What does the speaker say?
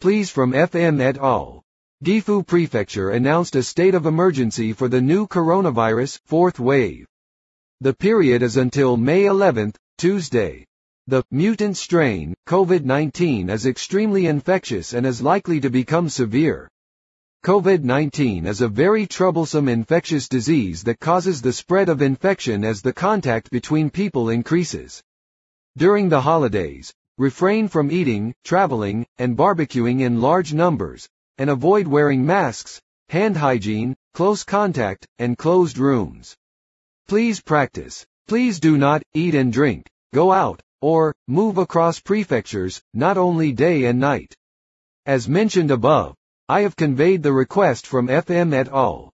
Please from FM et al. Gifu Prefecture announced a state of emergency for the new coronavirus, fourth wave. The period is until May 11, Tuesday. The mutant strain, COVID-19 is extremely infectious and is likely to become severe. COVID-19 is a very troublesome infectious disease that causes the spread of infection as the contact between people increases. During the holidays, refrain from eating, traveling, and barbecuing in large numbers, and avoid wearing masks, hand hygiene, close contact, and closed rooms. Please practice. Please do not eat and drink, go out, or move across prefectures, not only day and night. As mentioned above, I have conveyed the request from FM et al.